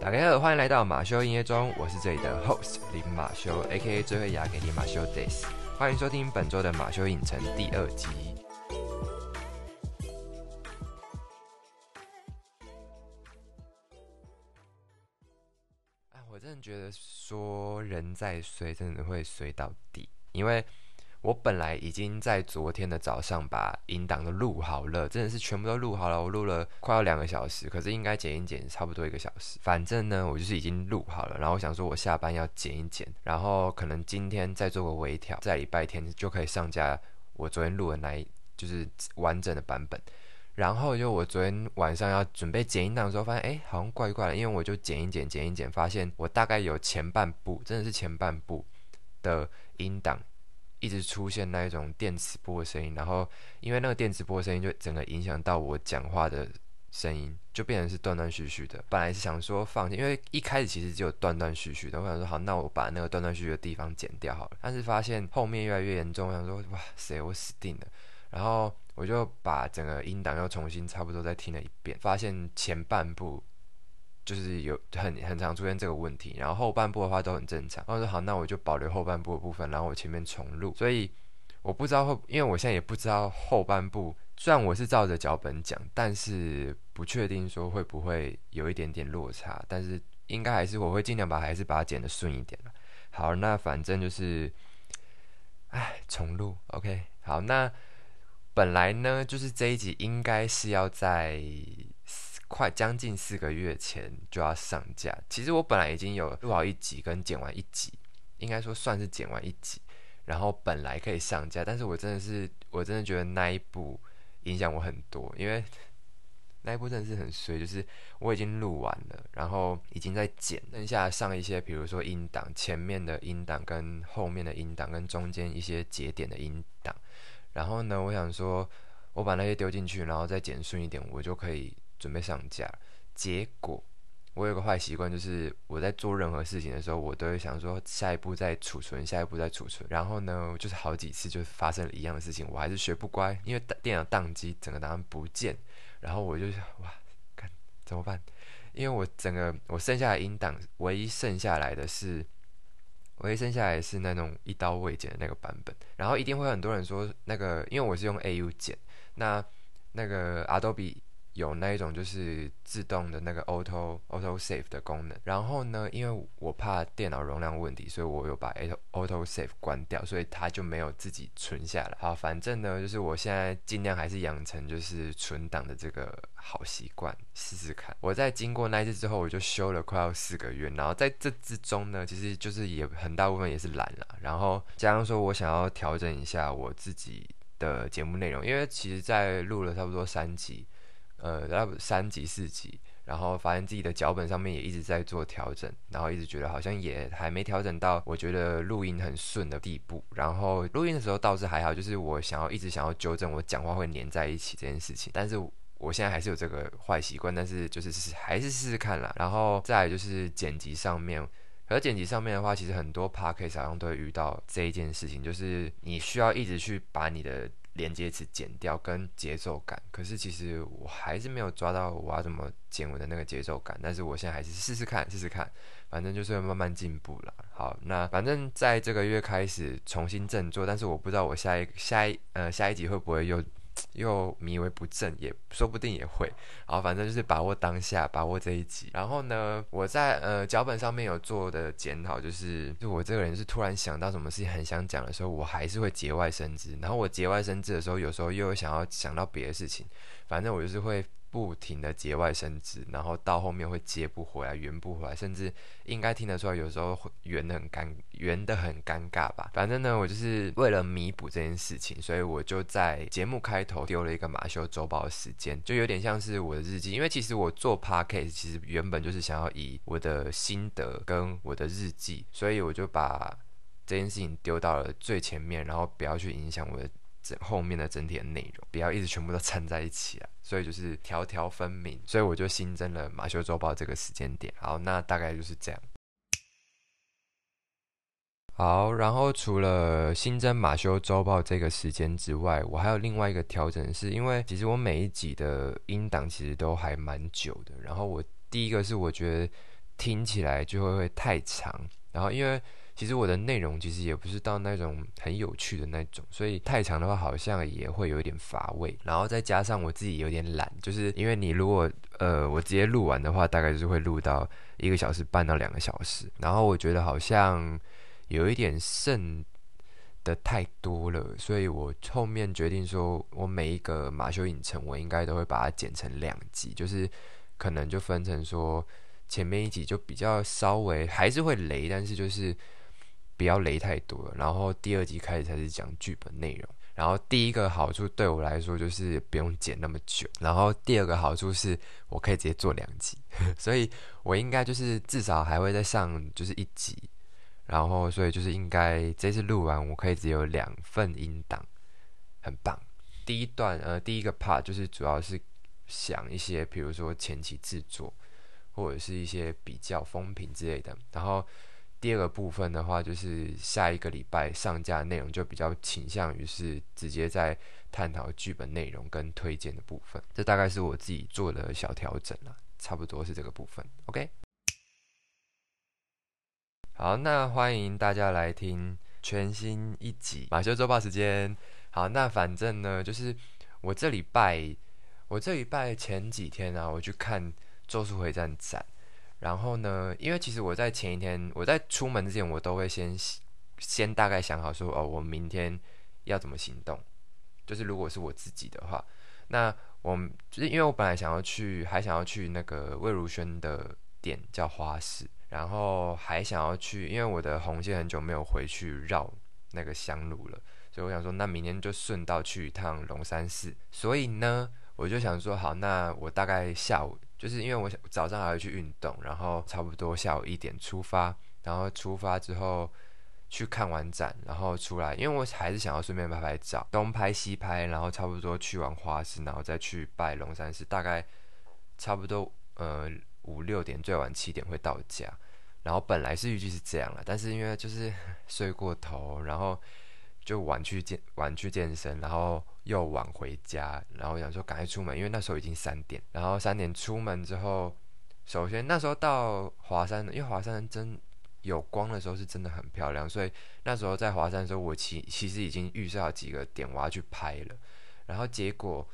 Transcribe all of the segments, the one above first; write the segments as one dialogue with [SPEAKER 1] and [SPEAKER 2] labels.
[SPEAKER 1] 大家好，欢迎来到马修音乐中，我是这里的 host 林马修，A.K.A 最会牙给你马修 days，欢迎收听本周的马修影城第二集。哎，我真的觉得说人在衰，真的会衰到底，因为。我本来已经在昨天的早上把音档都录好了，真的是全部都录好了。我录了快要两个小时，可是应该剪一剪差不多一个小时。反正呢，我就是已经录好了。然后我想说，我下班要剪一剪，然后可能今天再做个微调，在礼拜天就可以上架我昨天录的那一就是完整的版本。然后就我昨天晚上要准备剪音档的时候，发现哎，好像怪怪的，因为我就剪一剪，剪一剪，发现我大概有前半部，真的是前半部的音档。一直出现那一种电磁波的声音，然后因为那个电磁波的声音就整个影响到我讲话的声音，就变成是断断续续的。本来是想说放弃，因为一开始其实只有断断续续的。我想说好，那我把那个断断续续的地方剪掉好了。但是发现后面越来越严重，我想说哇塞，我死定了。然后我就把整个音档又重新差不多再听了一遍，发现前半部。就是有很很常出现这个问题，然后后半部的话都很正常。然后说好，那我就保留后半部的部分，然后我前面重录。所以我不知道后，因为我现在也不知道后半部。虽然我是照着脚本讲，但是不确定说会不会有一点点落差。但是应该还是我会尽量把还是把它剪得顺一点好，那反正就是，哎，重录。OK，好，那本来呢，就是这一集应该是要在。快将近四个月前就要上架。其实我本来已经有录好一集跟剪完一集，应该说算是剪完一集，然后本来可以上架。但是我真的是，我真的觉得那一部影响我很多，因为那一部真的是很衰，就是我已经录完了，然后已经在剪，剩下上一些，比如说音档前面的音档跟后面的音档跟中间一些节点的音档。然后呢，我想说我把那些丢进去，然后再剪顺一点，我就可以。准备上架，结果我有个坏习惯，就是我在做任何事情的时候，我都会想说下一步再储存，下一步再储存。然后呢，就是好几次就发生了一样的事情，我还是学不乖，因为电脑宕机，整个档案不见。然后我就想，哇，看怎么办？因为我整个我剩下的音档，唯一剩下来的是，唯一剩下来是那种一刀未剪的那个版本。然后一定会很多人说，那个因为我是用 AU 剪，那那个 Adobe。有那一种就是自动的那个 auto auto save 的功能，然后呢，因为我怕电脑容量问题，所以我有把 auto auto save 关掉，所以它就没有自己存下来。好，反正呢，就是我现在尽量还是养成就是存档的这个好习惯，试试看。我在经过那一次之后，我就修了快要四个月，然后在这之中呢，其实就是也很大部分也是懒了，然后加上说我想要调整一下我自己的节目内容，因为其实在录了差不多三集。呃，要三集四集，然后发现自己的脚本上面也一直在做调整，然后一直觉得好像也还没调整到我觉得录音很顺的地步。然后录音的时候倒是还好，就是我想要一直想要纠正我讲话会粘在一起这件事情，但是我现在还是有这个坏习惯，但是就是还是试试看啦。然后再就是剪辑上面，而剪辑上面的话，其实很多 p a r k a s 好像都会遇到这一件事情，就是你需要一直去把你的。连接词剪掉跟节奏感，可是其实我还是没有抓到我要怎么剪我的那个节奏感，但是我现在还是试试看，试试看，反正就是慢慢进步了。好，那反正在这个月开始重新振作，但是我不知道我下一下一呃下一集会不会又。又迷为不振，也说不定也会。然后反正就是把握当下，把握这一集。然后呢，我在呃脚本上面有做的检讨，就是就我这个人是突然想到什么事情很想讲的时候，我还是会节外生枝。然后我节外生枝的时候，有时候又想要想到别的事情，反正我就是会。不停的节外生枝，然后到后面会接不回来，圆不回来，甚至应该听得出来，有时候圆的很尴，圆的很尴尬吧。反正呢，我就是为了弥补这件事情，所以我就在节目开头丢了一个马修周报的时间，就有点像是我的日记。因为其实我做 podcast，其实原本就是想要以我的心得跟我的日记，所以我就把这件事情丢到了最前面，然后不要去影响我的。整后面的整体的内容不要一直全部都掺在一起啊，所以就是条条分明，所以我就新增了马修周报这个时间点。好，那大概就是这样。好，然后除了新增马修周报这个时间之外，我还有另外一个调整，是因为其实我每一集的音档其实都还蛮久的。然后我第一个是我觉得听起来就会会太长，然后因为其实我的内容其实也不是到那种很有趣的那种，所以太长的话好像也会有一点乏味。然后再加上我自己有点懒，就是因为你如果呃我直接录完的话，大概就是会录到一个小时半到两个小时，然后我觉得好像。有一点剩的太多了，所以我后面决定说，我每一个马修影城，我应该都会把它剪成两集，就是可能就分成说，前面一集就比较稍微还是会雷，但是就是不要雷太多了。然后第二集开始才是讲剧本内容。然后第一个好处对我来说就是不用剪那么久，然后第二个好处是我可以直接做两集，所以我应该就是至少还会再上就是一集。然后，所以就是应该这次录完，我可以只有两份音档，很棒。第一段，呃，第一个 part 就是主要是想一些，比如说前期制作，或者是一些比较风评之类的。然后第二个部分的话，就是下一个礼拜上架内容就比较倾向于是直接在探讨剧本内容跟推荐的部分。这大概是我自己做的小调整了，差不多是这个部分。OK。好，那欢迎大家来听全新一集马修周报时间。好，那反正呢，就是我这礼拜，我这礼拜前几天啊，我去看《咒术回战》展。然后呢，因为其实我在前一天，我在出门之前，我都会先先大概想好说，哦，我明天要怎么行动。就是如果是我自己的话，那我就是因为我本来想要去，还想要去那个魏如萱的店，叫花市。然后还想要去，因为我的红线很久没有回去绕那个香炉了，所以我想说，那明天就顺道去一趟龙山寺。所以呢，我就想说，好，那我大概下午，就是因为我早上还要去运动，然后差不多下午一点出发，然后出发之后去看完展，然后出来，因为我还是想要顺便拍拍照，东拍西拍，然后差不多去完花市，然后再去拜龙山寺，大概差不多呃。五六点最晚七点会到家，然后本来是预计是这样了，但是因为就是睡过头，然后就晚去健晚去健身，然后又晚回家，然后想说赶快出门，因为那时候已经三点，然后三点出门之后，首先那时候到华山，因为华山真有光的时候是真的很漂亮，所以那时候在华山的时候，我其其实已经预设好几个点我要去拍了，然后结果。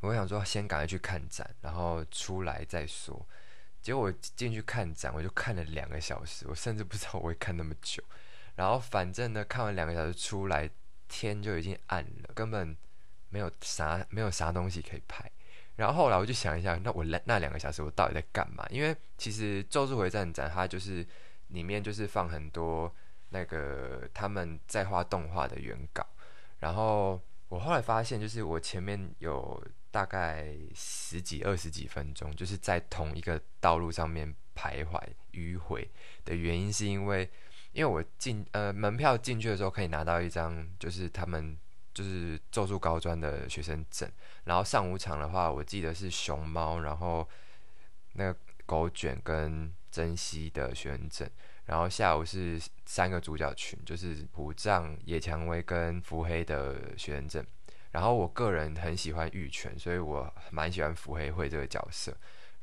[SPEAKER 1] 我想说，先赶快去看展，然后出来再说。结果我进去看展，我就看了两个小时，我甚至不知道我会看那么久。然后反正呢，看完两个小时出来，天就已经暗了，根本没有啥没有啥东西可以拍。然后后来我就想一下，那我那那两个小时我到底在干嘛？因为其实《咒术回战》展它就是里面就是放很多那个他们在画动画的原稿。然后我后来发现，就是我前面有。大概十几二十几分钟，就是在同一个道路上面徘徊迂回的原因，是因为因为我进呃门票进去的时候可以拿到一张，就是他们就是咒术高专的学生证，然后上午场的话，我记得是熊猫，然后那个狗卷跟珍惜的学生证，然后下午是三个主角群，就是虎杖、野蔷薇跟伏黑的学生证。然后我个人很喜欢玉泉，所以我蛮喜欢伏黑会这个角色。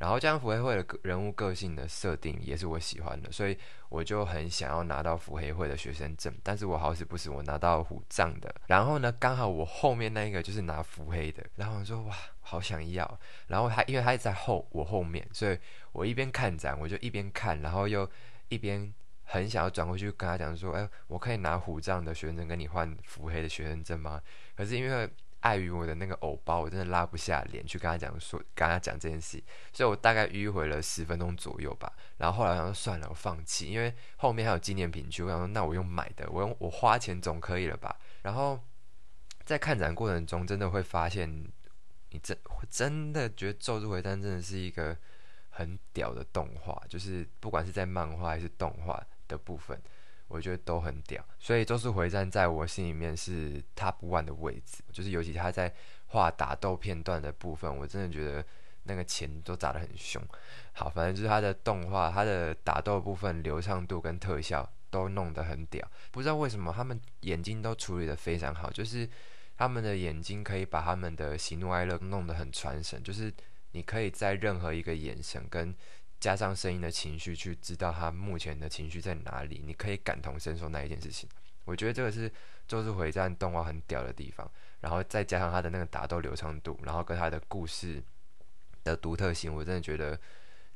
[SPEAKER 1] 然后这样伏黑会的人物个性的设定也是我喜欢的，所以我就很想要拿到伏黑会的学生证。但是我好死不死，我拿到虎杖的。然后呢，刚好我后面那一个就是拿福黑的。然后我说哇，好想要。然后他因为他在后我后面，所以我一边看展，我就一边看，然后又一边很想要转过去跟他讲说，哎，我可以拿虎杖的学生证跟你换福黑的学生证吗？可是因为碍于我的那个偶包，我真的拉不下脸去跟他讲说，跟他讲这件事，所以我大概迂回了十分钟左右吧。然后后来我想说算了，我放弃，因为后面还有纪念品区。我想说那我用买的，我用我花钱总可以了吧？然后在看展过程中，真的会发现，你真真的觉得《咒术回战》真的是一个很屌的动画，就是不管是在漫画还是动画的部分。我觉得都很屌，所以《咒术回战》在我心里面是 top one 的位置。就是尤其他在画打斗片段的部分，我真的觉得那个钱都砸得很凶。好，反正就是他的动画，他的打斗部分流畅度跟特效都弄得很屌，不知道为什么他们眼睛都处理得非常好，就是他们的眼睛可以把他们的喜怒哀乐弄得很传神，就是你可以在任何一个眼神跟加上声音的情绪去知道他目前的情绪在哪里，你可以感同身受那一件事情。我觉得这个是《咒术回战》动画很屌的地方，然后再加上他的那个打斗流畅度，然后跟他的故事的独特性，我真的觉得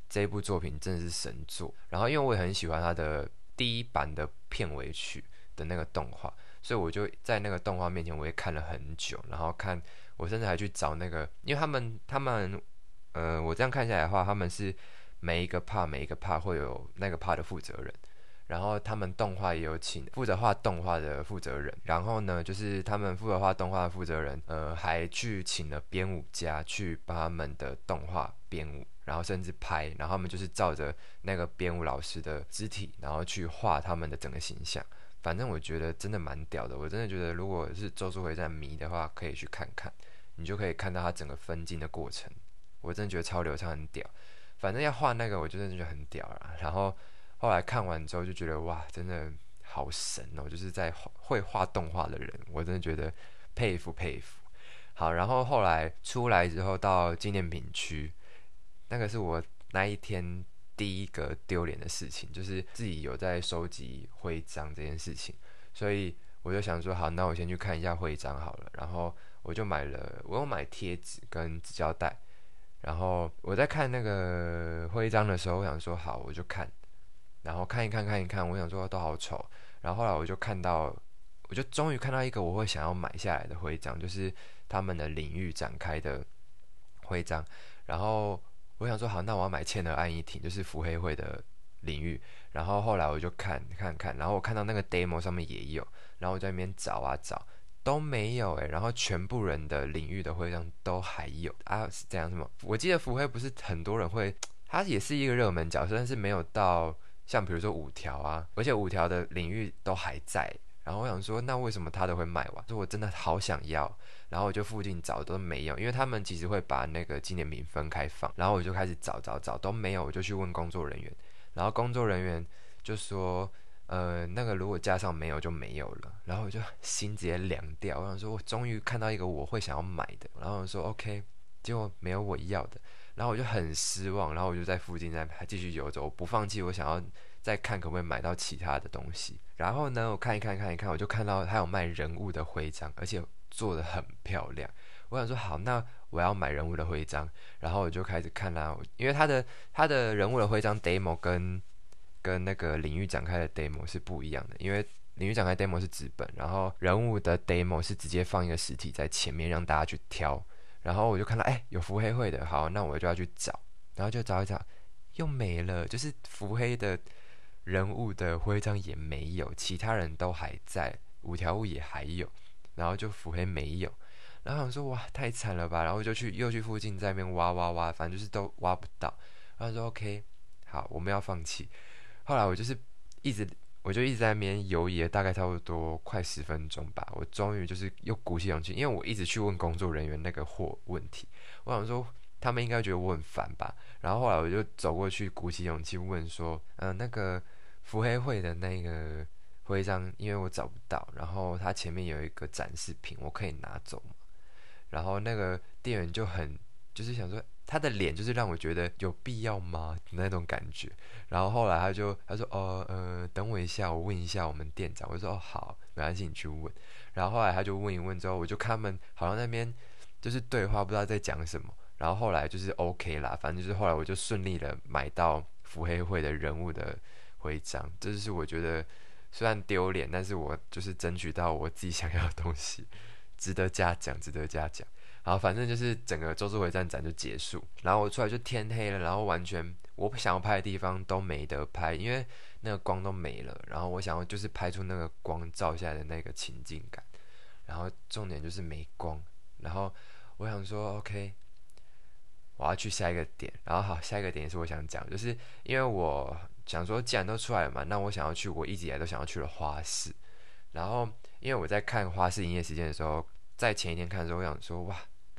[SPEAKER 1] 这部作品真的是神作。然后因为我也很喜欢他的第一版的片尾曲的那个动画，所以我就在那个动画面前我也看了很久，然后看我甚至还去找那个，因为他们他们呃，我这样看下来的话，他们是每一个帕每一个帕会有那个帕的负责人。然后他们动画也有请负责画动画的负责人，然后呢，就是他们负责画动画的负责人，呃，还去请了编舞家去帮他们的动画编舞，然后甚至拍，然后他们就是照着那个编舞老师的肢体，然后去画他们的整个形象。反正我觉得真的蛮屌的，我真的觉得如果是《咒术回战》迷的话，可以去看看，你就可以看到他整个分镜的过程，我真的觉得超流畅，很屌。反正要画那个，我就真的觉得很屌了。然后。后来看完之后就觉得哇，真的好神哦！就是在会画动画的人，我真的觉得佩服佩服。好，然后后来出来之后到纪念品区，那个是我那一天第一个丢脸的事情，就是自己有在收集徽章这件事情，所以我就想说，好，那我先去看一下徽章好了。然后我就买了，我有买贴纸跟纸胶带。然后我在看那个徽章的时候，我想说，好，我就看。然后看一看，看一看，我想说都好丑。然后后来我就看到，我就终于看到一个我会想要买下来的徽章，就是他们的领域展开的徽章。然后我想说好，那我要买千和暗一挺，就是伏黑会的领域。然后后来我就看看看，然后我看到那个 demo 上面也有，然后我在那边找啊找，都没有诶。然后全部人的领域的徽章都还有啊？是这样什么？我记得福黑不是很多人会，他也是一个热门角色，但是没有到。像比如说五条啊，而且五条的领域都还在，然后我想说，那为什么他都会卖完？说我真的好想要，然后我就附近找都没有，因为他们其实会把那个纪念品分开放，然后我就开始找找找都没有，我就去问工作人员，然后工作人员就说，呃，那个如果加上没有就没有了，然后我就心直接凉掉，我想说我终于看到一个我会想要买的，然后我说 OK，结果没有我要的。然后我就很失望，然后我就在附近在继续游走，我不放弃，我想要再看可不可以买到其他的东西。然后呢，我看一看看一看，我就看到他有卖人物的徽章，而且做的很漂亮。我想说好，那我要买人物的徽章。然后我就开始看啦，因为他的他的人物的徽章 demo 跟跟那个领域展开的 demo 是不一样的，因为领域展开 demo 是纸本，然后人物的 demo 是直接放一个实体在前面让大家去挑。然后我就看到，哎，有伏黑会的，好，那我就要去找，然后就找一找，又没了，就是伏黑的人物的徽章也没有，其他人都还在，五条悟也还有，然后就伏黑没有，然后想说，哇，太惨了吧，然后就去又去附近在那边挖挖挖，反正就是都挖不到，然后说 OK，好，我们要放弃，后来我就是一直。我就一直在那边游移，大概差不多快十分钟吧。我终于就是又鼓起勇气，因为我一直去问工作人员那个货问题，我想说他们应该觉得我很烦吧。然后后来我就走过去，鼓起勇气问说：“嗯，那个伏黑会的那个徽章，因为我找不到，然后它前面有一个展示品，我可以拿走吗？”然后那个店员就很就是想说。他的脸就是让我觉得有必要吗那种感觉，然后后来他就他说哦呃等我一下，我问一下我们店长。我说哦好，没关系，你去问。然后后来他就问一问之后，我就看他们好像那边就是对话，不知道在讲什么。然后后来就是 OK 啦，反正就是后来我就顺利的买到伏黑会的人物的徽章。这就是我觉得虽然丢脸，但是我就是争取到我自己想要的东西，值得嘉奖，值得嘉奖。然后反正就是整个周术回站展就结束，然后我出来就天黑了，然后完全我想要拍的地方都没得拍，因为那个光都没了。然后我想要就是拍出那个光照下来的那个情境感，然后重点就是没光。然后我想说，OK，我要去下一个点。然后好，下一个点也是我想讲，就是因为我想说，既然都出来了嘛，那我想要去我一直以来都想要去的花市。然后因为我在看花市营业时间的时候，在前一天看的时候，我想说，哇。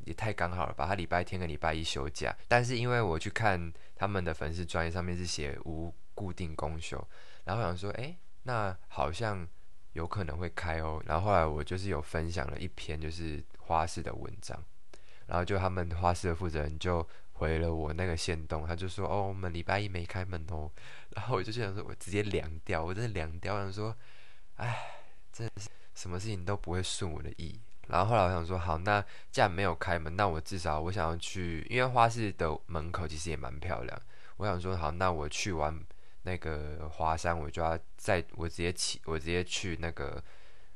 [SPEAKER 1] 也太刚好了吧！他礼拜天跟礼拜一休假，但是因为我去看他们的粉丝专业上面是写无固定公休，然后想说，哎，那好像有可能会开哦。然后后来我就是有分享了一篇就是花式的文章，然后就他们花市的负责人就回了我那个线动，他就说哦，我们礼拜一没开门哦。然后我就想说，我直接凉掉，我真的凉掉，想说，哎，真的是什么事情都不会顺我的意。然后后来我想说，好，那既然没有开门，那我至少我想要去，因为花市的门口其实也蛮漂亮。我想说，好，那我去完那个华山，我就要在我直接起，我直接去那个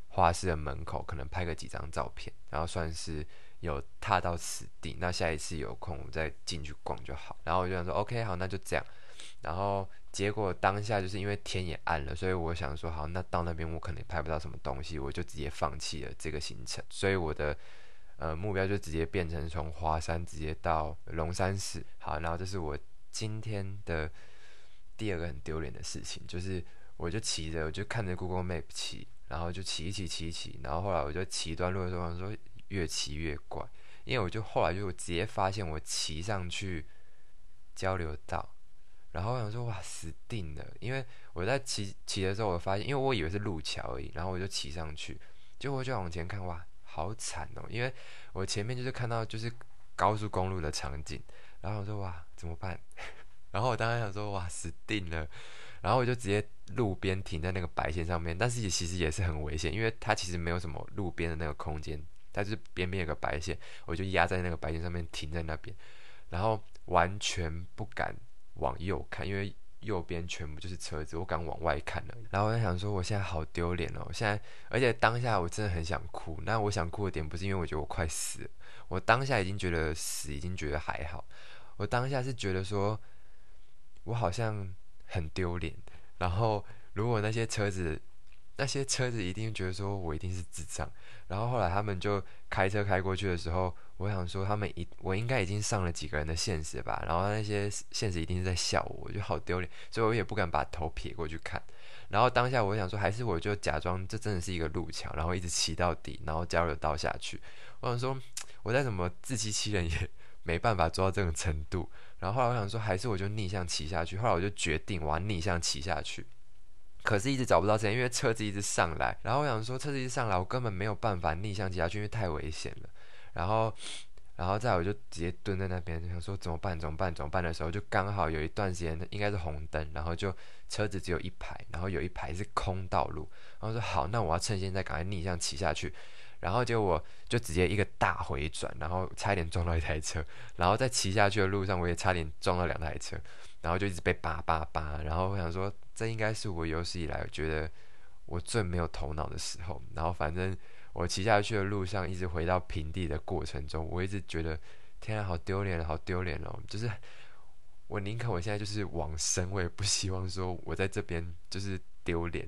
[SPEAKER 1] 花市的门口，可能拍个几张照片，然后算是有踏到此地。那下一次有空，我再进去逛就好。然后我就想说，OK，好，那就这样。然后结果当下就是因为天也暗了，所以我想说好，那到那边我可能拍不到什么东西，我就直接放弃了这个行程。所以我的呃目标就直接变成从华山直接到龙山寺。好，然后这是我今天的第二个很丢脸的事情，就是我就骑着，我就看着 Google Map 骑，然后就骑一骑骑一骑，然后后来我就骑一段路的时候，说越骑越怪，因为我就后来就直接发现我骑上去交流道。然后我想说哇死定了，因为我在骑骑的时候，我发现，因为我以为是路桥而已，然后我就骑上去，结果就往前看，哇，好惨哦！因为我前面就是看到就是高速公路的场景，然后我说哇怎么办？然后我当时想说哇死定了，然后我就直接路边停在那个白线上面，但是也其实也是很危险，因为它其实没有什么路边的那个空间，它就是边边有个白线，我就压在那个白线上面停在那边，然后完全不敢。往右看，因为右边全部就是车子，我敢往外看了。然后我在想说，我现在好丢脸哦！现在，而且当下我真的很想哭。那我想哭的点不是因为我觉得我快死了，我当下已经觉得死，已经觉得还好。我当下是觉得说，我好像很丢脸。然后如果那些车子，那些车子一定觉得说我一定是智障。然后后来他们就开车开过去的时候。我想说，他们一我应该已经上了几个人的现实吧，然后那些现实一定是在笑我，我就好丢脸，所以我也不敢把头撇过去看。然后当下我想说，还是我就假装这真的是一个路桥，然后一直骑到底，然后交流道下去。我想说，我再怎么自欺欺人也 没办法做到这种程度。然后后来我想说，还是我就逆向骑下去。后来我就决定我要逆向骑下去，可是一直找不到车，因为车子一直上来。然后我想说，车子一上来，我根本没有办法逆向骑下去，因为太危险了。然后，然后再我就直接蹲在那边，就想说怎么办？怎么办？怎么办的时候，就刚好有一段时间应该是红灯，然后就车子只有一排，然后有一排是空道路。然后说好，那我要趁现在赶快逆向骑下去。然后结果我就直接一个大回转，然后差点撞到一台车。然后在骑下去的路上，我也差点撞到两台车，然后就一直被扒扒扒。然后我想说，这应该是我有史以来觉得我最没有头脑的时候。然后反正。我骑下去的路上，一直回到平地的过程中，我一直觉得，天啊，好丢脸，好丢脸哦！就是我宁可我现在就是往生，我也不希望说我在这边就是丢脸。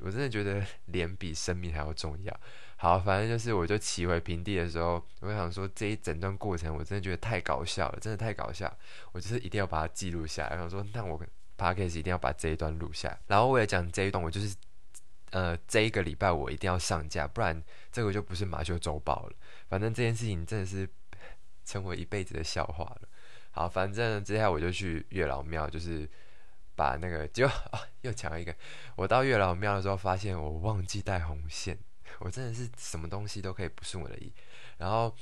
[SPEAKER 1] 我真的觉得脸比生命还要重要。好，反正就是我就骑回平地的时候，我想说这一整段过程，我真的觉得太搞笑了，真的太搞笑。我就是一定要把它记录下来。我想说，那我 p a r k 一定要把这一段录下来。然后为了讲这一段，我就是。呃，这一个礼拜我一定要上架，不然这个就不是马修周报了。反正这件事情真的是成为一辈子的笑话了。好，反正接下来我就去月老庙，就是把那个就 又讲一个。我到月老庙的时候，发现我忘记带红线，我真的是什么东西都可以不顺我的意。然后。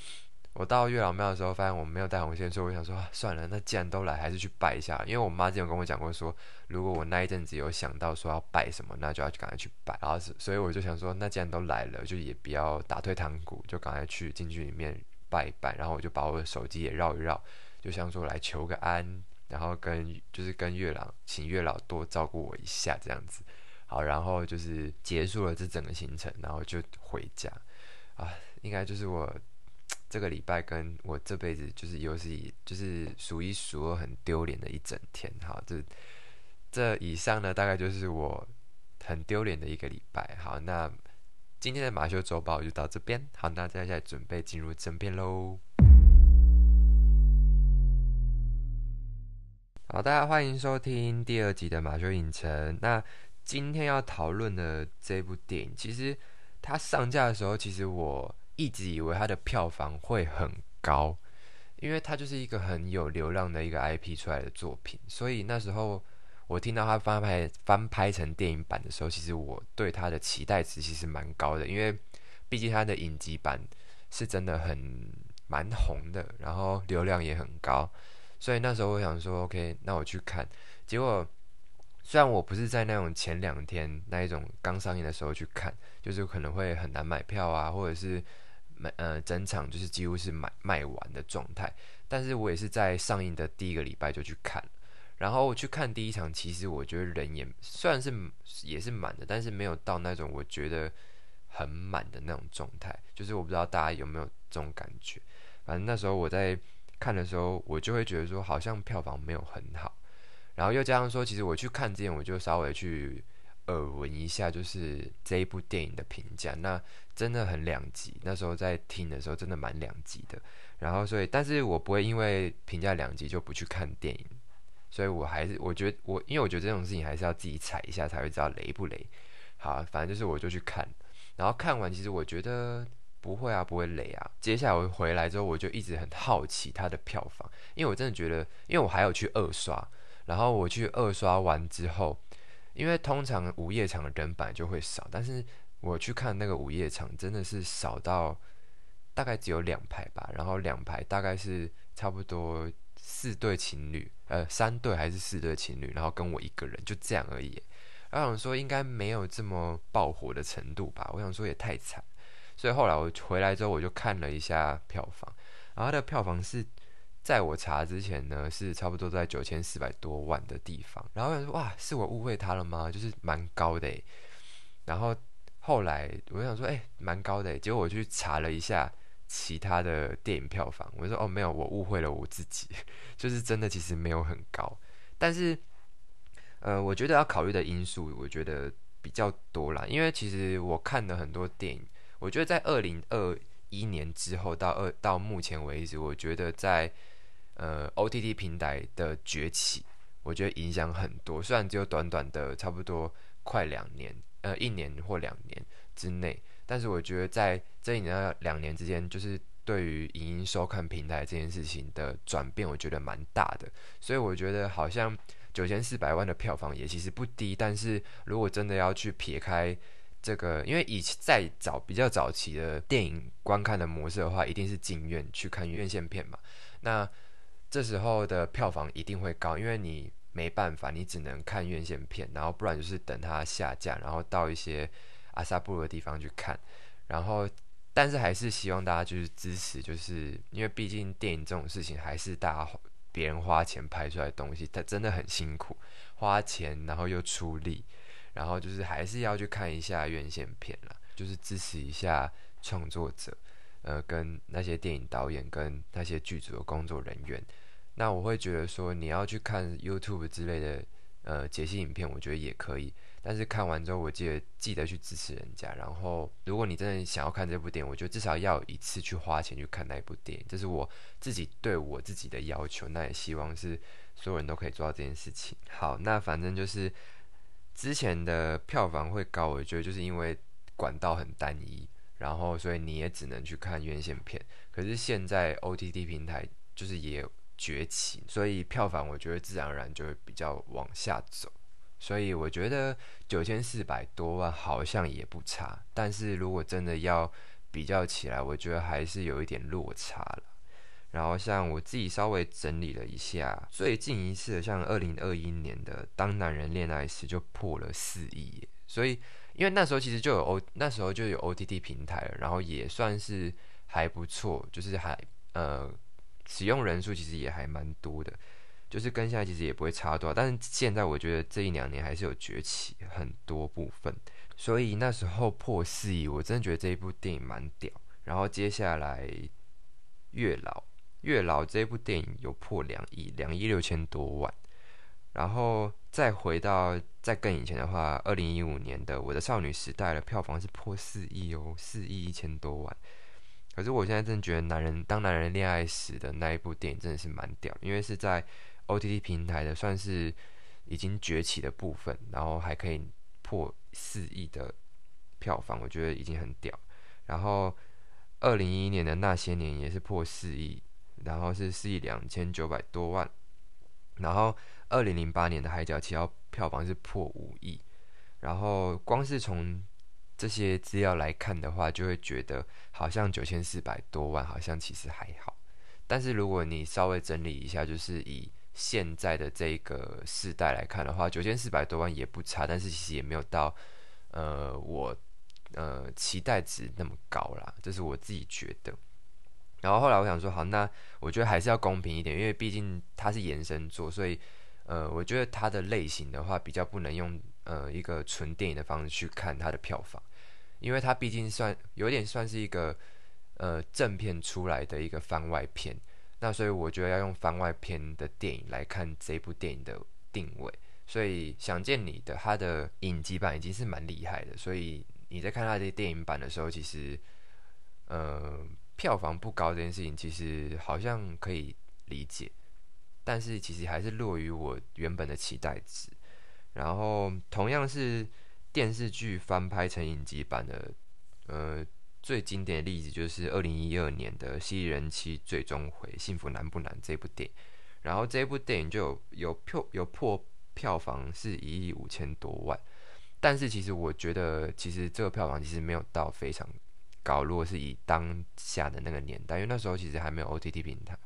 [SPEAKER 1] 我到月老庙的时候，发现我没有带红线，所以我想说，算了，那既然都来，还是去拜一下。因为我妈之前跟我讲过，说如果我那一阵子有想到说要拜什么，那就要赶快去拜。然后，所以我就想说，那既然都来了，就也不要打退堂鼓，就赶快去进去里面拜一拜。然后我就把我的手机也绕一绕，就想说来求个安，然后跟就是跟月老请月老多照顾我一下这样子。好，然后就是结束了这整个行程，然后就回家。啊，应该就是我。这个礼拜跟我这辈子就是有史以就是数一数二很丢脸的一整天，哈，这这以上呢大概就是我很丢脸的一个礼拜。好，那今天的马修周报就到这边，好，那接下来准备进入正片喽。好，大家欢迎收听第二集的马修影城。那今天要讨论的这部电影，其实它上架的时候，其实我。一直以为它的票房会很高，因为它就是一个很有流量的一个 IP 出来的作品，所以那时候我听到他翻拍翻拍成电影版的时候，其实我对他的期待值其实蛮高的，因为毕竟他的影集版是真的很蛮红的，然后流量也很高，所以那时候我想说，OK，那我去看。结果虽然我不是在那种前两天那一种刚上映的时候去看，就是可能会很难买票啊，或者是呃整场就是几乎是买卖完的状态，但是我也是在上映的第一个礼拜就去看。然后去看第一场，其实我觉得人也虽然是也是满的，但是没有到那种我觉得很满的那种状态。就是我不知道大家有没有这种感觉。反正那时候我在看的时候，我就会觉得说好像票房没有很好。然后又加上说，其实我去看之前，我就稍微去耳闻一下，就是这一部电影的评价，那真的很两极。那时候在听的时候，真的蛮两极的。然后所以，但是我不会因为评价两极就不去看电影。所以我还是我觉得我，因为我觉得这种事情还是要自己踩一下才会知道雷不雷。好，反正就是我就去看，然后看完其实我觉得不会啊，不会雷啊。接下来我回来之后，我就一直很好奇它的票房，因为我真的觉得，因为我还有去二刷，然后我去二刷完之后，因为通常午夜场的人本来就会少，但是我去看那个午夜场真的是少到大概只有两排吧，然后两排大概是差不多。四对情侣，呃，三对还是四对情侣，然后跟我一个人，就这样而已。我想说应该没有这么爆火的程度吧。我想说也太惨，所以后来我回来之后，我就看了一下票房，然后它的票房是在我查之前呢，是差不多在九千四百多万的地方。然后我想说哇，是我误会它了吗？就是蛮高的。然后后来我想说，哎，蛮高的。结果我去查了一下。其他的电影票房，我说哦没有，我误会了我自己，就是真的其实没有很高，但是呃，我觉得要考虑的因素，我觉得比较多啦，因为其实我看了很多电影，我觉得在二零二一年之后到二到目前为止，我觉得在呃 OTT 平台的崛起，我觉得影响很多，虽然只有短短的差不多快两年，呃一年或两年之内。但是我觉得在这一年两年之间，就是对于影音收看平台这件事情的转变，我觉得蛮大的。所以我觉得好像九千四百万的票房也其实不低。但是如果真的要去撇开这个，因为以在早比较早期的电影观看的模式的话，一定是进院去看院线片嘛。那这时候的票房一定会高，因为你没办法，你只能看院线片，然后不然就是等它下架，然后到一些。阿萨布鲁的地方去看，然后，但是还是希望大家就是支持，就是因为毕竟电影这种事情还是大家别人花钱拍出来的东西，它真的很辛苦，花钱然后又出力，然后就是还是要去看一下院线片了，就是支持一下创作者，呃，跟那些电影导演跟那些剧组的工作人员。那我会觉得说，你要去看 YouTube 之类的呃解析影片，我觉得也可以。但是看完之后，我记得记得去支持人家。然后，如果你真的想要看这部电影，我觉得至少要一次去花钱去看那一部电影，这是我自己对我自己的要求。那也希望是所有人都可以做到这件事情。好，那反正就是之前的票房会高，我觉得就是因为管道很单一，然后所以你也只能去看院线片。可是现在 OTT 平台就是也崛起，所以票房我觉得自然而然就会比较往下走。所以我觉得九千四百多万好像也不差，但是如果真的要比较起来，我觉得还是有一点落差了。然后像我自己稍微整理了一下，最近一次像二零二一年的《当男人恋爱时》就破了四亿，所以因为那时候其实就有 O，那时候就有 OTT 平台了，然后也算是还不错，就是还呃使用人数其实也还蛮多的。就是跟现在其实也不会差多少，但是现在我觉得这一两年还是有崛起很多部分，所以那时候破四亿，我真的觉得这一部电影蛮屌。然后接下来月老，月老这部电影有破两亿，两亿六千多万。然后再回到再更以前的话，二零一五年的《我的少女时代》的票房是破四亿哦，四亿一千多万。可是我现在真的觉得，男人当男人恋爱时的那一部电影真的是蛮屌，因为是在。OTT 平台的算是已经崛起的部分，然后还可以破四亿的票房，我觉得已经很屌。然后二零一一年的那些年也是破四亿，然后是四亿两千九百多万。然后二零零八年的《海角七号》票房是破五亿，然后光是从这些资料来看的话，就会觉得好像九千四百多万，好像其实还好。但是如果你稍微整理一下，就是以现在的这个世代来看的话，九千四百多万也不差，但是其实也没有到呃我呃期待值那么高啦，这是我自己觉得。然后后来我想说，好，那我觉得还是要公平一点，因为毕竟它是延伸作，所以呃，我觉得它的类型的话，比较不能用呃一个纯电影的方式去看它的票房，因为它毕竟算有点算是一个呃正片出来的一个番外片，那所以我觉得要用番外片的电影来看这部电影的定位，所以想见你的它的影集版已经是蛮厉害的，所以你在看它的电影版的时候，其实呃。票房不高这件事情，其实好像可以理解，但是其实还是落于我原本的期待值。然后同样是电视剧翻拍成影集版的，呃，最经典的例子就是二零一二年的《蜥蜴人妻最终回》，幸福难不难这部电影。然后这部电影就有有票有破票房是一亿五千多万，但是其实我觉得，其实这个票房其实没有到非常。高，如果是以当下的那个年代，因为那时候其实还没有 OTT 平台，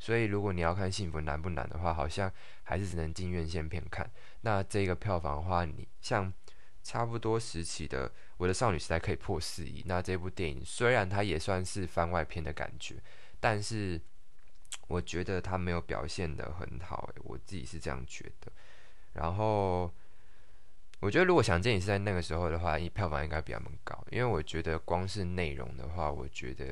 [SPEAKER 1] 所以如果你要看《幸福难不难》的话，好像还是只能进院线片看。那这个票房的话，你像差不多时期的《我的少女时代》可以破四亿。那这部电影虽然它也算是番外篇的感觉，但是我觉得它没有表现的很好，我自己是这样觉得。然后。我觉得如果想见你是在那个时候的话，票房应该比他们高，因为我觉得光是内容的话，我觉得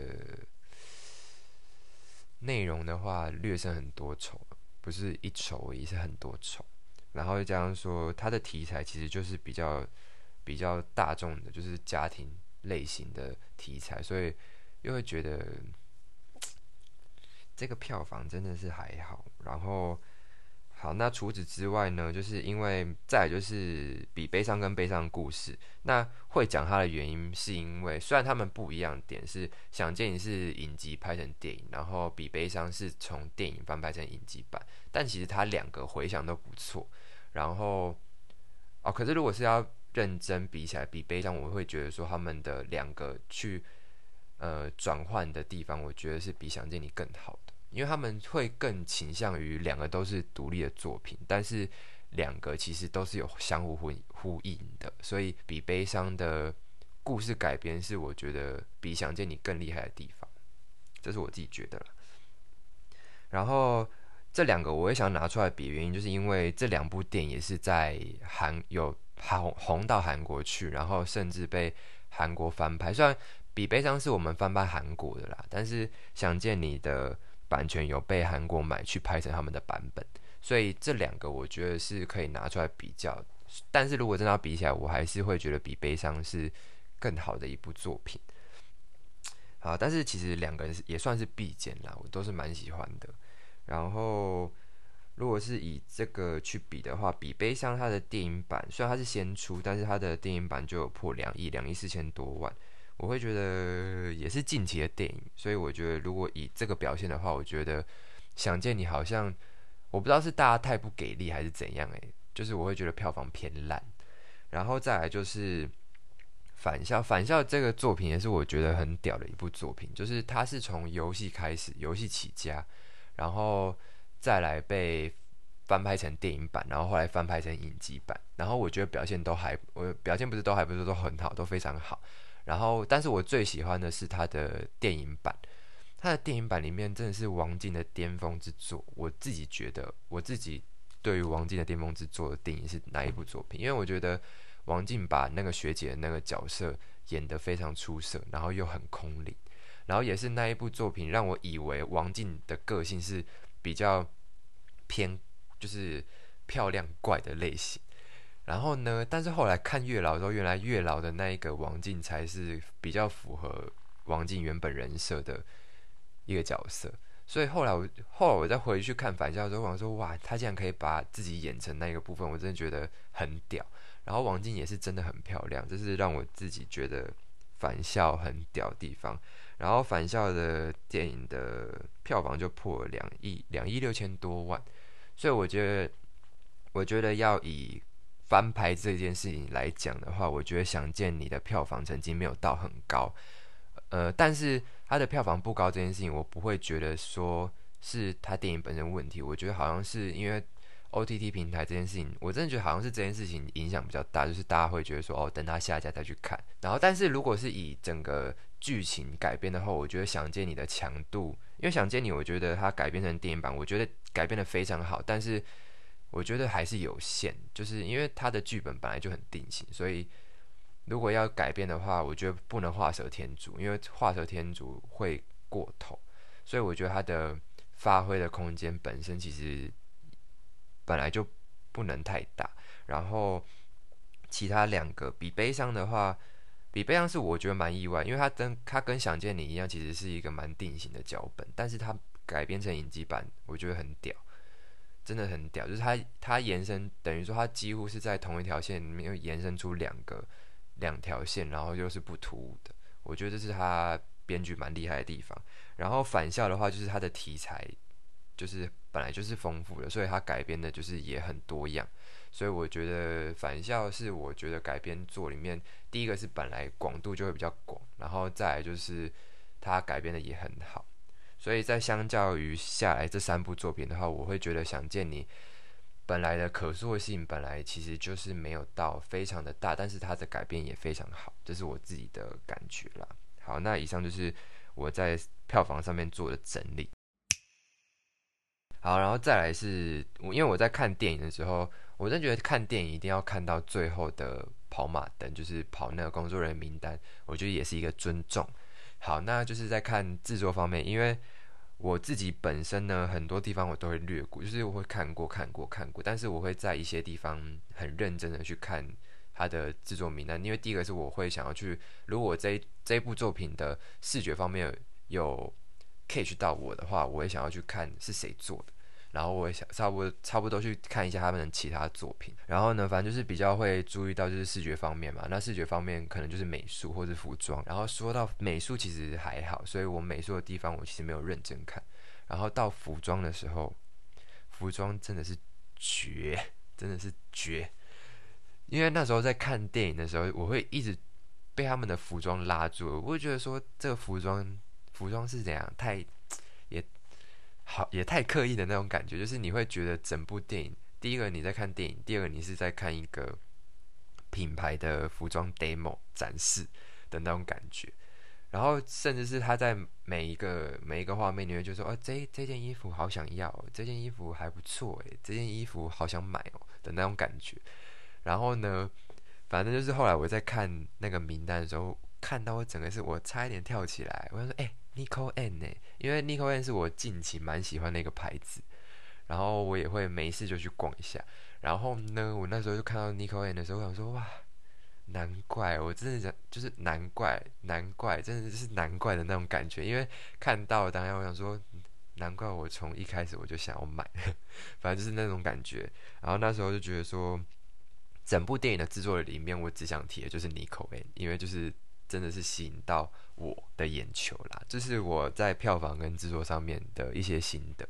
[SPEAKER 1] 内容的话略胜很多筹，不是一筹而已，是很多筹。然后加上说，它的题材其实就是比较比较大众的，就是家庭类型的题材，所以又会觉得这个票房真的是还好。然后。好，那除此之外呢？就是因为再就是比悲伤跟悲伤故事，那会讲它的原因，是因为虽然他们不一样点是想见你是影集拍成电影，然后比悲伤是从电影翻拍成影集版，但其实它两个回响都不错。然后哦，可是如果是要认真比起来，比悲伤，我会觉得说他们的两个去呃转换的地方，我觉得是比想见你更好。因为他们会更倾向于两个都是独立的作品，但是两个其实都是有相互呼呼应的，所以比悲伤的故事改编是我觉得比想见你更厉害的地方，这是我自己觉得了。然后这两个我也想拿出来比，原因就是因为这两部电影也是在韩有红红到韩国去，然后甚至被韩国翻拍。虽然比悲伤是我们翻拍韩国的啦，但是想见你的。版权有被韩国买去拍成他们的版本，所以这两个我觉得是可以拿出来比较。但是如果真的要比起来，我还是会觉得比《悲伤》是更好的一部作品。好，但是其实两个人也算是必见啦，我都是蛮喜欢的。然后如果是以这个去比的话，比《悲伤》它的电影版虽然它是先出，但是它的电影版就有破两亿，两亿四千多万。我会觉得也是近期的电影，所以我觉得如果以这个表现的话，我觉得想见你好像我不知道是大家太不给力还是怎样诶，就是我会觉得票房偏烂。然后再来就是返校，返校这个作品也是我觉得很屌的一部作品，就是它是从游戏开始，游戏起家，然后再来被翻拍成电影版，然后后来翻拍成影集版，然后我觉得表现都还，我表现不是都还不是都很好，都非常好。然后，但是我最喜欢的是他的电影版，他的电影版里面真的是王静的巅峰之作。我自己觉得，我自己对于王静的巅峰之作的电影是哪一部作品？因为我觉得王静把那个学姐的那个角色演得非常出色，然后又很空灵，然后也是那一部作品让我以为王静的个性是比较偏就是漂亮怪的类型。然后呢？但是后来看月老之后，原来月老的那一个王静才是比较符合王静原本人设的一个角色。所以后来我后来我再回去看返校的时候，我说哇，他竟然可以把自己演成那个部分，我真的觉得很屌。然后王静也是真的很漂亮，这是让我自己觉得返校很屌地方。然后返校的电影的票房就破两亿两亿六千多万。所以我觉得，我觉得要以翻拍这件事情来讲的话，我觉得《想见你》的票房成绩没有到很高，呃，但是它的票房不高这件事情，我不会觉得说是它电影本身问题，我觉得好像是因为 OTT 平台这件事情，我真的觉得好像是这件事情影响比较大，就是大家会觉得说，哦，等它下架再去看。然后，但是如果是以整个剧情改编的话，我觉得《想见你》的强度，因为《想见你》，我觉得它改编成电影版，我觉得改编的非常好，但是我觉得还是有限，就是因为他的剧本本来就很定型，所以如果要改变的话，我觉得不能画蛇添足，因为画蛇添足会过头，所以我觉得他的发挥的空间本身其实本来就不能太大。然后其他两个比悲伤的话。比悲伤是我觉得蛮意外，因为他跟他跟想见你一样，其实是一个蛮定型的脚本，但是他改编成影集版，我觉得很屌，真的很屌。就是它它延伸，等于说它几乎是在同一条线里面又延伸出两个两条线，然后又是不突兀的。我觉得这是他编剧蛮厉害的地方。然后反校的话，就是它的题材就是本来就是丰富的，所以它改编的就是也很多样。所以我觉得反校是我觉得改编作里面第一个是本来广度就会比较广，然后再来就是它改编的也很好。所以在相较于下来这三部作品的话，我会觉得想见你本来的可塑性本来其实就是没有到非常的大，但是它的改编也非常好，这是我自己的感觉啦。好，那以上就是我在票房上面做的整理。好，然后再来是我因为我在看电影的时候。我真觉得看电影一定要看到最后的跑马灯，就是跑那个工作人员名单，我觉得也是一个尊重。好，那就是在看制作方面，因为我自己本身呢，很多地方我都会略过，就是我会看过、看过、看过，但是我会在一些地方很认真的去看它的制作名单，因为第一个是我会想要去，如果这这部作品的视觉方面有 catch 到我的话，我也想要去看是谁做的。然后我也想差不多差不多去看一下他们的其他作品，然后呢，反正就是比较会注意到就是视觉方面嘛。那视觉方面可能就是美术或者服装。然后说到美术其实还好，所以我美术的地方我其实没有认真看。然后到服装的时候，服装真的是绝，真的是绝。因为那时候在看电影的时候，我会一直被他们的服装拉住，我会觉得说这个服装服装是怎样太也。好，也太刻意的那种感觉，就是你会觉得整部电影，第一个你在看电影，第二个你是在看一个品牌的服装 demo 展示的那种感觉，然后甚至是他在每一个每一个画面，你会就说，哦，这这件衣服好想要，这件衣服还不错诶，这件衣服好想买哦的那种感觉。然后呢，反正就是后来我在看那个名单的时候，看到我整个是我差一点跳起来，我想说，哎。Nico N 呢？因为 Nico N 是我近期蛮喜欢的一个牌子，然后我也会没事就去逛一下。然后呢，我那时候就看到 Nico N 的时候，我想说哇，难怪我真的想就是难怪难怪，真的是难怪的那种感觉。因为看到当下，我想说难怪我从一开始我就想要买，反正就是那种感觉。然后那时候就觉得说，整部电影的制作里面，我只想提的就是 Nico N，因为就是真的是吸引到。我的眼球啦，这是我在票房跟制作上面的一些心得。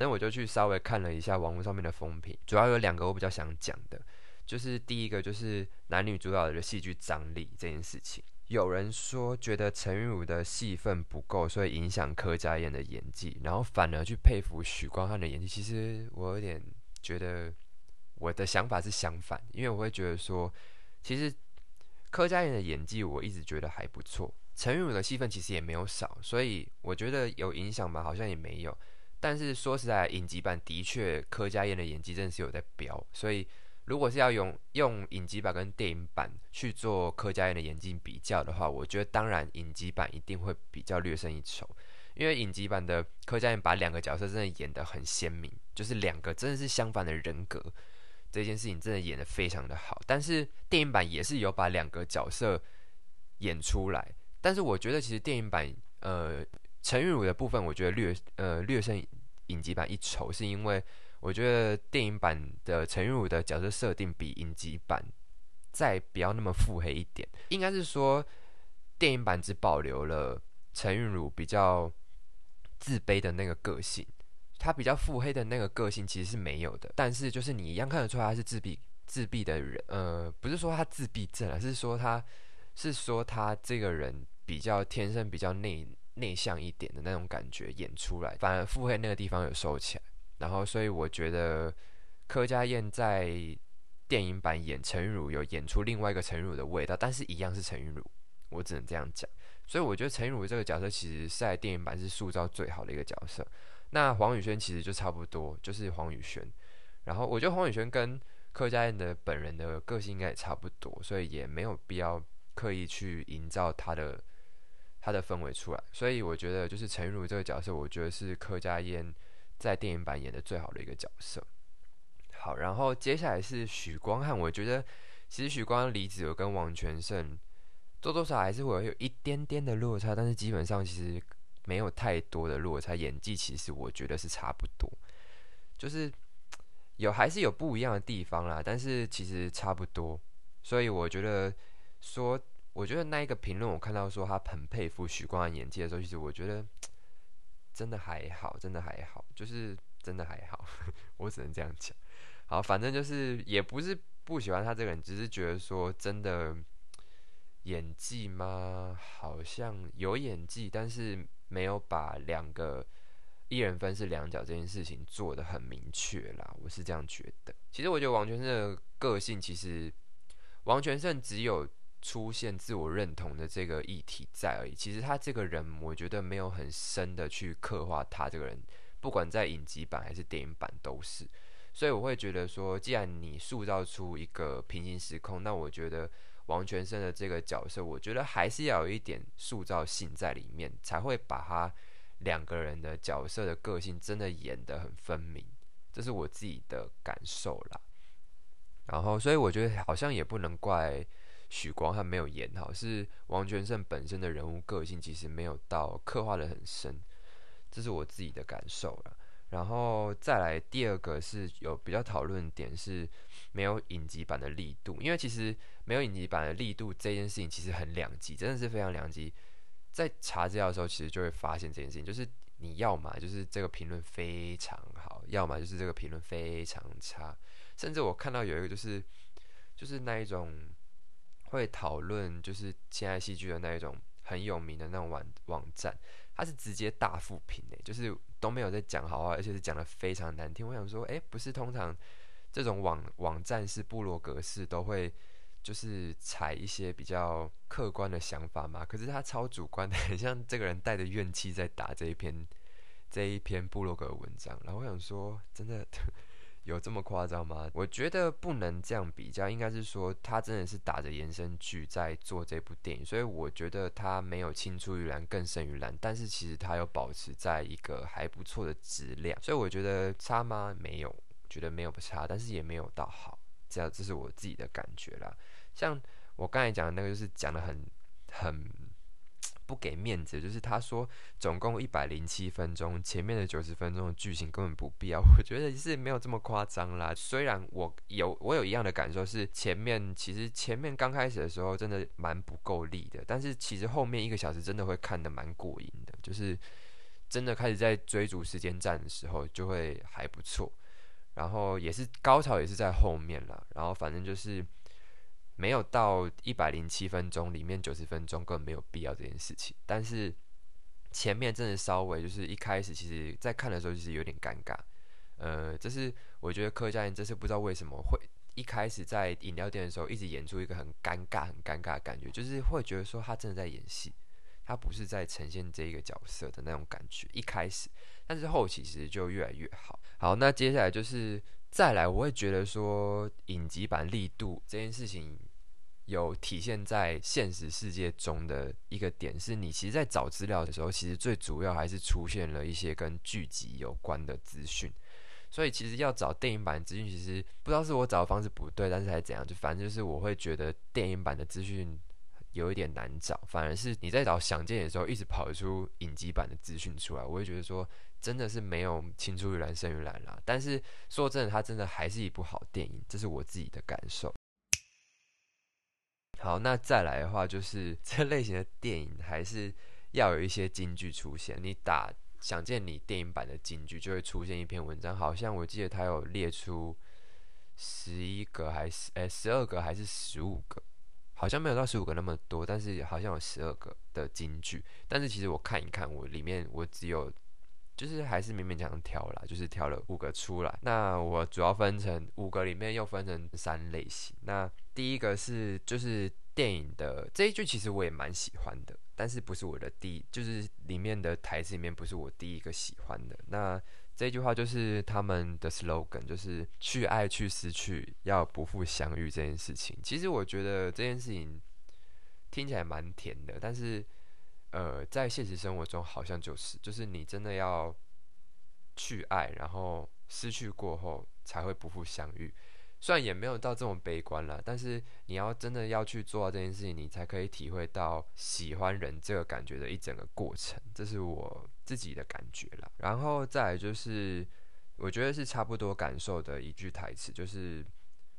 [SPEAKER 1] 那我就去稍微看了一下网络上面的风评，主要有两个我比较想讲的，就是第一个就是男女主角的戏剧张力这件事情。有人说觉得陈玉茹的戏份不够，所以影响柯佳燕的演技，然后反而去佩服许光汉的演技。其实我有点觉得我的想法是相反，因为我会觉得说，其实。柯佳妍的演技我一直觉得还不错，陈玉茹的戏份其实也没有少，所以我觉得有影响吗？好像也没有。但是说实在，影集版的确柯佳燕的演技真的是有在飙，所以如果是要用用影集版跟电影版去做柯佳燕的演技比较的话，我觉得当然影集版一定会比较略胜一筹，因为影集版的柯佳燕把两个角色真的演得很鲜明，就是两个真的是相反的人格。这件事情真的演得非常的好，但是电影版也是有把两个角色演出来，但是我觉得其实电影版呃陈玉茹的部分，我觉得略呃略胜影集版一筹，是因为我觉得电影版的陈玉茹的角色设定比影集版再不要那么腹黑一点，应该是说电影版只保留了陈玉茹比较自卑的那个个性。他比较腹黑的那个个性其实是没有的，但是就是你一样看得出来他是自闭自闭的人，呃，不是说他自闭症啊，是说他是说他这个人比较天生比较内内向一点的那种感觉演出来，反而腹黑那个地方有收起来，然后所以我觉得柯佳燕在电影版演陈玉茹有演出另外一个陈玉茹的味道，但是一样是陈玉茹，我只能这样讲，所以我觉得陈玉茹这个角色其实是在电影版是塑造最好的一个角色。那黄宇轩其实就差不多，就是黄宇轩。然后我觉得黄宇轩跟柯佳燕的本人的个性应该也差不多，所以也没有必要刻意去营造他的他的氛围出来。所以我觉得就是陈如这个角色，我觉得是柯佳燕在电影版演的最好的一个角色。好，然后接下来是许光汉，我觉得其实许光离子有跟王全胜多多少还是会有一点点的落差，但是基本上其实。没有太多的落差，演技其实我觉得是差不多，就是有还是有不一样的地方啦，但是其实差不多，所以我觉得说，我觉得那一个评论我看到说他很佩服许光汉演技的时候，其实我觉得真的还好，真的还好，就是真的还好，我只能这样讲。好，反正就是也不是不喜欢他这个人，只是觉得说真的演技吗？好像有演技，但是。没有把两个一人分饰两角这件事情做得很明确啦，我是这样觉得。其实我觉得王全胜的个性，其实王全胜只有出现自我认同的这个议题在而已。其实他这个人，我觉得没有很深的去刻画他这个人，不管在影集版还是电影版都是。所以我会觉得说，既然你塑造出一个平行时空，那我觉得。王全胜的这个角色，我觉得还是要有一点塑造性在里面，才会把他两个人的角色的个性真的演得很分明，这是我自己的感受啦。然后，所以我觉得好像也不能怪许光汉没有演好，是王全胜本身的人物个性其实没有到刻画的很深，这是我自己的感受了。然后再来第二个是有比较讨论点是没有影集版的力度，因为其实没有影集版的力度这件事情其实很两极，真的是非常两极。在查资料的时候，其实就会发现这件事情，就是你要么就是这个评论非常好，要么就是这个评论非常差。甚至我看到有一个就是就是那一种会讨论就是现代戏剧的那一种很有名的那种网网站，它是直接大负评诶，就是。都没有在讲好话，而且是讲的非常难听。我想说，哎，不是通常这种网网站是部落格式都会就是采一些比较客观的想法嘛？可是他超主观的，很像这个人带着怨气在打这一篇这一篇部落格文章。然后我想说，真的。有这么夸张吗？我觉得不能这样比较，应该是说他真的是打着延伸剧在做这部电影，所以我觉得他没有青出于蓝更胜于蓝，但是其实他有保持在一个还不错的质量，所以我觉得差吗？没有，觉得没有不差，但是也没有到好，这样这是我自己的感觉啦。像我刚才讲的那个，就是讲的很很。不给面子，就是他说总共一百零七分钟，前面的九十分钟的剧情根本不必要。我觉得是没有这么夸张啦。虽然我有我有一样的感受，是前面其实前面刚开始的时候真的蛮不够力的，但是其实后面一个小时真的会看得蛮过瘾的，就是真的开始在追逐时间战的时候就会还不错。然后也是高潮也是在后面了，然后反正就是。没有到一百零七分钟，里面九十分钟根本没有必要这件事情。但是前面真的稍微就是一开始，其实在看的时候就是有点尴尬。呃，这是我觉得柯佳嬿这次不知道为什么会一开始在饮料店的时候一直演出一个很尴尬、很尴尬的感觉，就是会觉得说他真的在演戏，他不是在呈现这一个角色的那种感觉。一开始，但是后期其实就越来越好。好，那接下来就是再来，我会觉得说影集版力度这件事情。有体现在现实世界中的一个点是，你其实，在找资料的时候，其实最主要还是出现了一些跟剧集有关的资讯。所以，其实要找电影版资讯，其实不知道是我找的方式不对，但是还是怎样，就反正就是我会觉得电影版的资讯有一点难找，反而是你在找想见的时候，一直跑出影集版的资讯出来，我会觉得说，真的是没有青出于蓝胜于蓝啦。但是说真的，它真的还是一部好电影，这是我自己的感受。好，那再来的话，就是这类型的电影还是要有一些金句出现。你打想见你电影版的金句，就会出现一篇文章，好像我记得他有列出十一个还是诶十二个还是十五个，好像没有到十五个那么多，但是好像有十二个的金句。但是其实我看一看，我里面我只有就是还是勉勉强强挑啦，就是挑了五个出来。那我主要分成五个里面又分成三类型。那第一个是就是电影的这一句，其实我也蛮喜欢的。但是不是我的第一，就是里面的台词里面不是我第一个喜欢的。那这句话就是他们的 slogan，就是去爱去失去，要不负相遇这件事情。其实我觉得这件事情听起来蛮甜的，但是呃，在现实生活中好像就是，就是你真的要去爱，然后失去过后才会不负相遇。虽然也没有到这么悲观了，但是你要真的要去做到这件事情，你才可以体会到喜欢人这个感觉的一整个过程，这是我自己的感觉啦。然后再来就是，我觉得是差不多感受的一句台词，就是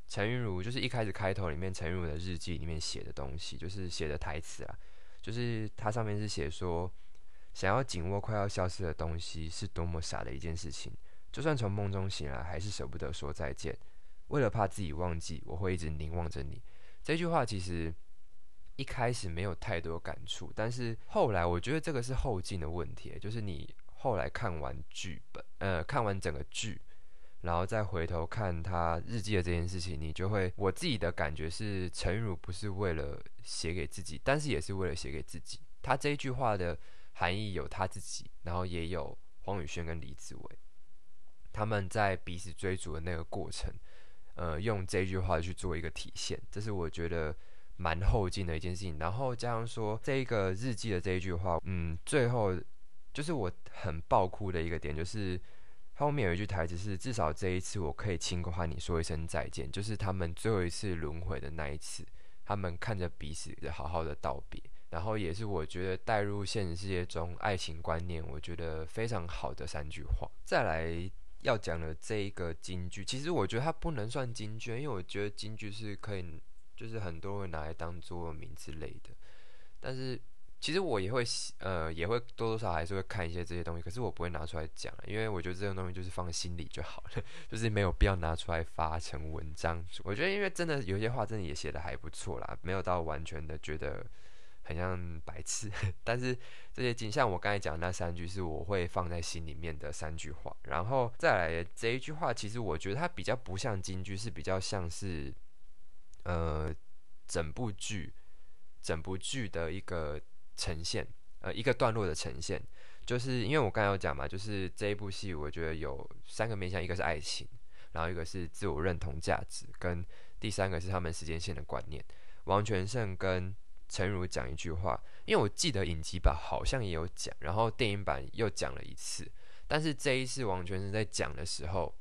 [SPEAKER 1] 陈韵如，就是一开始开头里面陈韵如的日记里面写的东西，就是写的台词啊，就是它上面是写说，想要紧握快要消失的东西是多么傻的一件事情，就算从梦中醒来，还是舍不得说再见。为了怕自己忘记，我会一直凝望着你。这句话其实一开始没有太多感触，但是后来我觉得这个是后劲的问题，就是你后来看完剧本，呃，看完整个剧，然后再回头看他日记的这件事情，你就会，我自己的感觉是，陈如不是为了写给自己，但是也是为了写给自己。他这一句话的含义有他自己，然后也有黄宇轩跟李子维他们在彼此追逐的那个过程。呃，用这句话去做一个体现，这是我觉得蛮后劲的一件事情。然后加上说这一个日记的这一句话，嗯，最后就是我很爆哭的一个点，就是后面有一句台词是：至少这一次我可以亲口和你说一声再见，就是他们最后一次轮回的那一次，他们看着彼此好好的道别。然后也是我觉得带入现实世界中爱情观念，我觉得非常好的三句话。再来。要讲的这一个京剧，其实我觉得它不能算京剧，因为我觉得京剧是可以，就是很多人拿来当做名之类的。但是其实我也会，呃，也会多多少少还是会看一些这些东西，可是我不会拿出来讲，因为我觉得这种东西就是放心里就好了，就是没有必要拿出来发成文章。我觉得因为真的有些话真的也写的还不错啦，没有到完全的觉得。很像白痴，但是这些金像我刚才讲的那三句是我会放在心里面的三句话，然后再来这一句话，其实我觉得它比较不像京剧，是比较像是呃整部剧整部剧的一个呈现，呃一个段落的呈现，就是因为我刚才有讲嘛，就是这一部戏我觉得有三个面向，一个是爱情，然后一个是自我认同价值，跟第三个是他们时间线的观念，王全胜跟。陈如讲一句话，因为我记得影集版好像也有讲，然后电影版又讲了一次，但是这一次王全胜在讲的时候，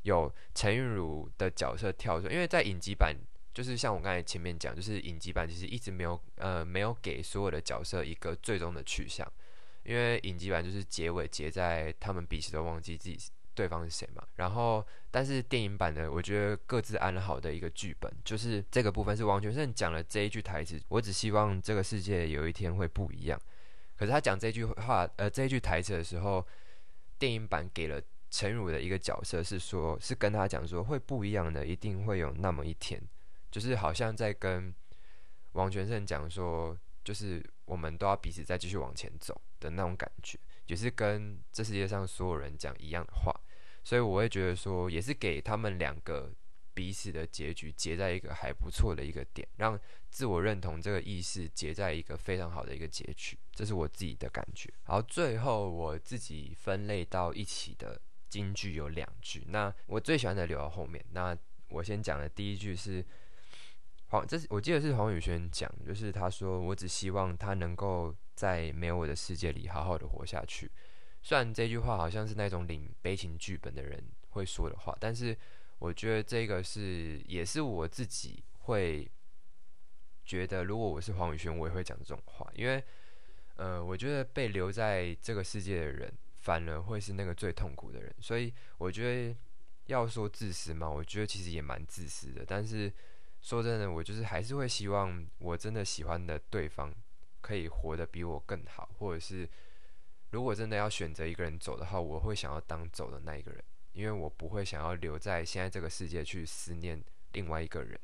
[SPEAKER 1] 有陈韵如的角色跳出来，因为在影集版就是像我刚才前面讲，就是影集版其实一直没有呃没有给所有的角色一个最终的去向，因为影集版就是结尾结在他们彼此都忘记自己。对方是谁嘛？然后，但是电影版的，我觉得各自安好的一个剧本，就是这个部分是王全胜讲了这一句台词。我只希望这个世界有一天会不一样。可是他讲这句话，呃，这一句台词的时候，电影版给了陈儒的一个角色是说，是跟他讲说会不一样的，一定会有那么一天，就是好像在跟王全胜讲说，就是我们都要彼此再继续往前走的那种感觉。也是跟这世界上所有人讲一样的话，所以我会觉得说，也是给他们两个彼此的结局结在一个还不错的一个点，让自我认同这个意识结在一个非常好的一个结局，这是我自己的感觉。然后最后我自己分类到一起的金句有两句，那我最喜欢的留到后面。那我先讲的第一句是黄，这是我记得是黄宇轩讲，就是他说：“我只希望他能够。”在没有我的世界里，好好的活下去。虽然这句话好像是那种领悲情剧本的人会说的话，但是我觉得这个是也是我自己会觉得，如果我是黄宇轩，我也会讲这种话。因为，呃，我觉得被留在这个世界的人，反而会是那个最痛苦的人。所以，我觉得要说自私嘛，我觉得其实也蛮自私的。但是说真的，我就是还是会希望我真的喜欢的对方。可以活得比我更好，或者是如果真的要选择一个人走的话，我会想要当走的那一个人，因为我不会想要留在现在这个世界去思念另外一个人。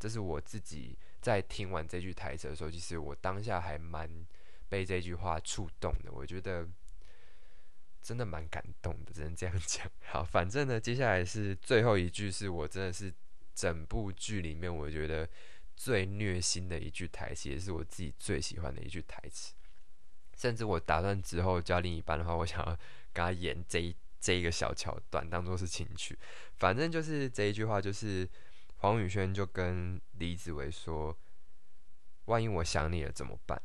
[SPEAKER 1] 这是我自己在听完这句台词的时候，其实我当下还蛮被这句话触动的。我觉得真的蛮感动的，只能这样讲。好，反正呢，接下来是最后一句，是我真的是整部剧里面我觉得最虐心的一句台词，也是我自己最喜欢的一句台词。甚至我打算之后交另一半的话，我想要跟他演这一这一个小桥段，当做是情趣。反正就是这一句话，就是黄宇轩就跟李子维说：“万一我想你了怎么办？”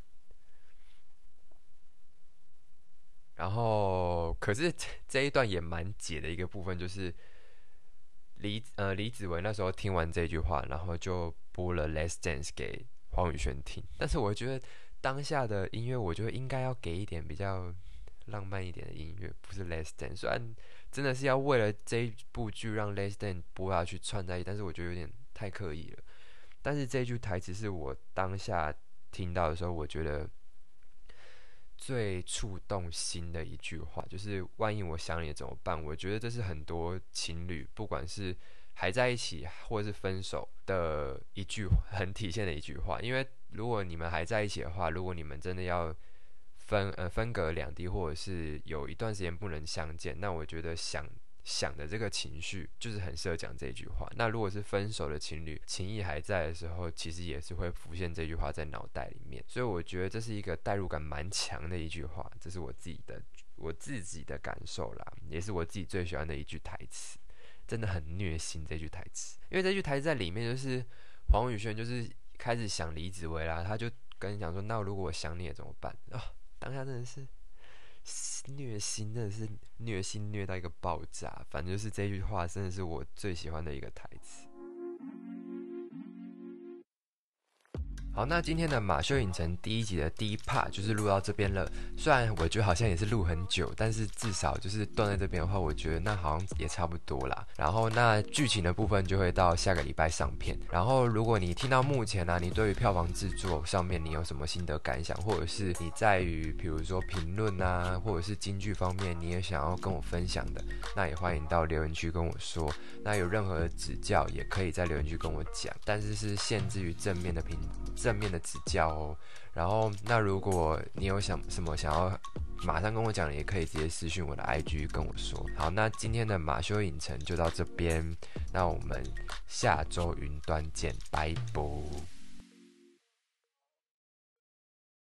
[SPEAKER 1] 然后，可是这一段也蛮解的一个部分，就是李呃李子维那时候听完这句话，然后就播了《Less Dance》给黄宇轩听，但是我觉得。当下的音乐，我觉得应该要给一点比较浪漫一点的音乐，不是 Less Than。虽然真的是要为了这部剧让 Less Than 播下去串在一起，但是我觉得有点太刻意了。但是这句台词是我当下听到的时候，我觉得最触动心的一句话，就是万一我想你怎么办？我觉得这是很多情侣，不管是还在一起或者是分手的一句很体现的一句话，因为。如果你们还在一起的话，如果你们真的要分呃分隔两地，或者是有一段时间不能相见，那我觉得想想的这个情绪就是很适合讲这句话。那如果是分手的情侣，情谊还在的时候，其实也是会浮现这句话在脑袋里面。所以我觉得这是一个代入感蛮强的一句话，这是我自己的我自己的感受啦，也是我自己最喜欢的一句台词，真的很虐心这句台词，因为这句台词在里面就是黄宇轩就是。开始想李子维啦，他就跟你讲说：“那如果我想你了怎么办？”啊，当下真的是虐心，真的是虐心虐到一个爆炸。反正就是这句话，真的是我最喜欢的一个台词。好，那今天的马修影城第一集的第一 part 就是录到这边了。虽然我觉得好像也是录很久，但是至少就是断在这边的话，我觉得那好像也差不多啦。然后那剧情的部分就会到下个礼拜上片。然后如果你听到目前呢，你对于票房制作上面你有什么心得感想，或者是你在于比如说评论啊，或者是京剧方面你也想要跟我分享的，那也欢迎到留言区跟我说。那有任何的指教也可以在留言区跟我讲，但是是限制于正面的评。正面的指教哦，然后那如果你有想什么想要马上跟我讲，也可以直接私信我的 IG 跟我说。好，那今天的马修影城就到这边，那我们下周云端见，拜拜。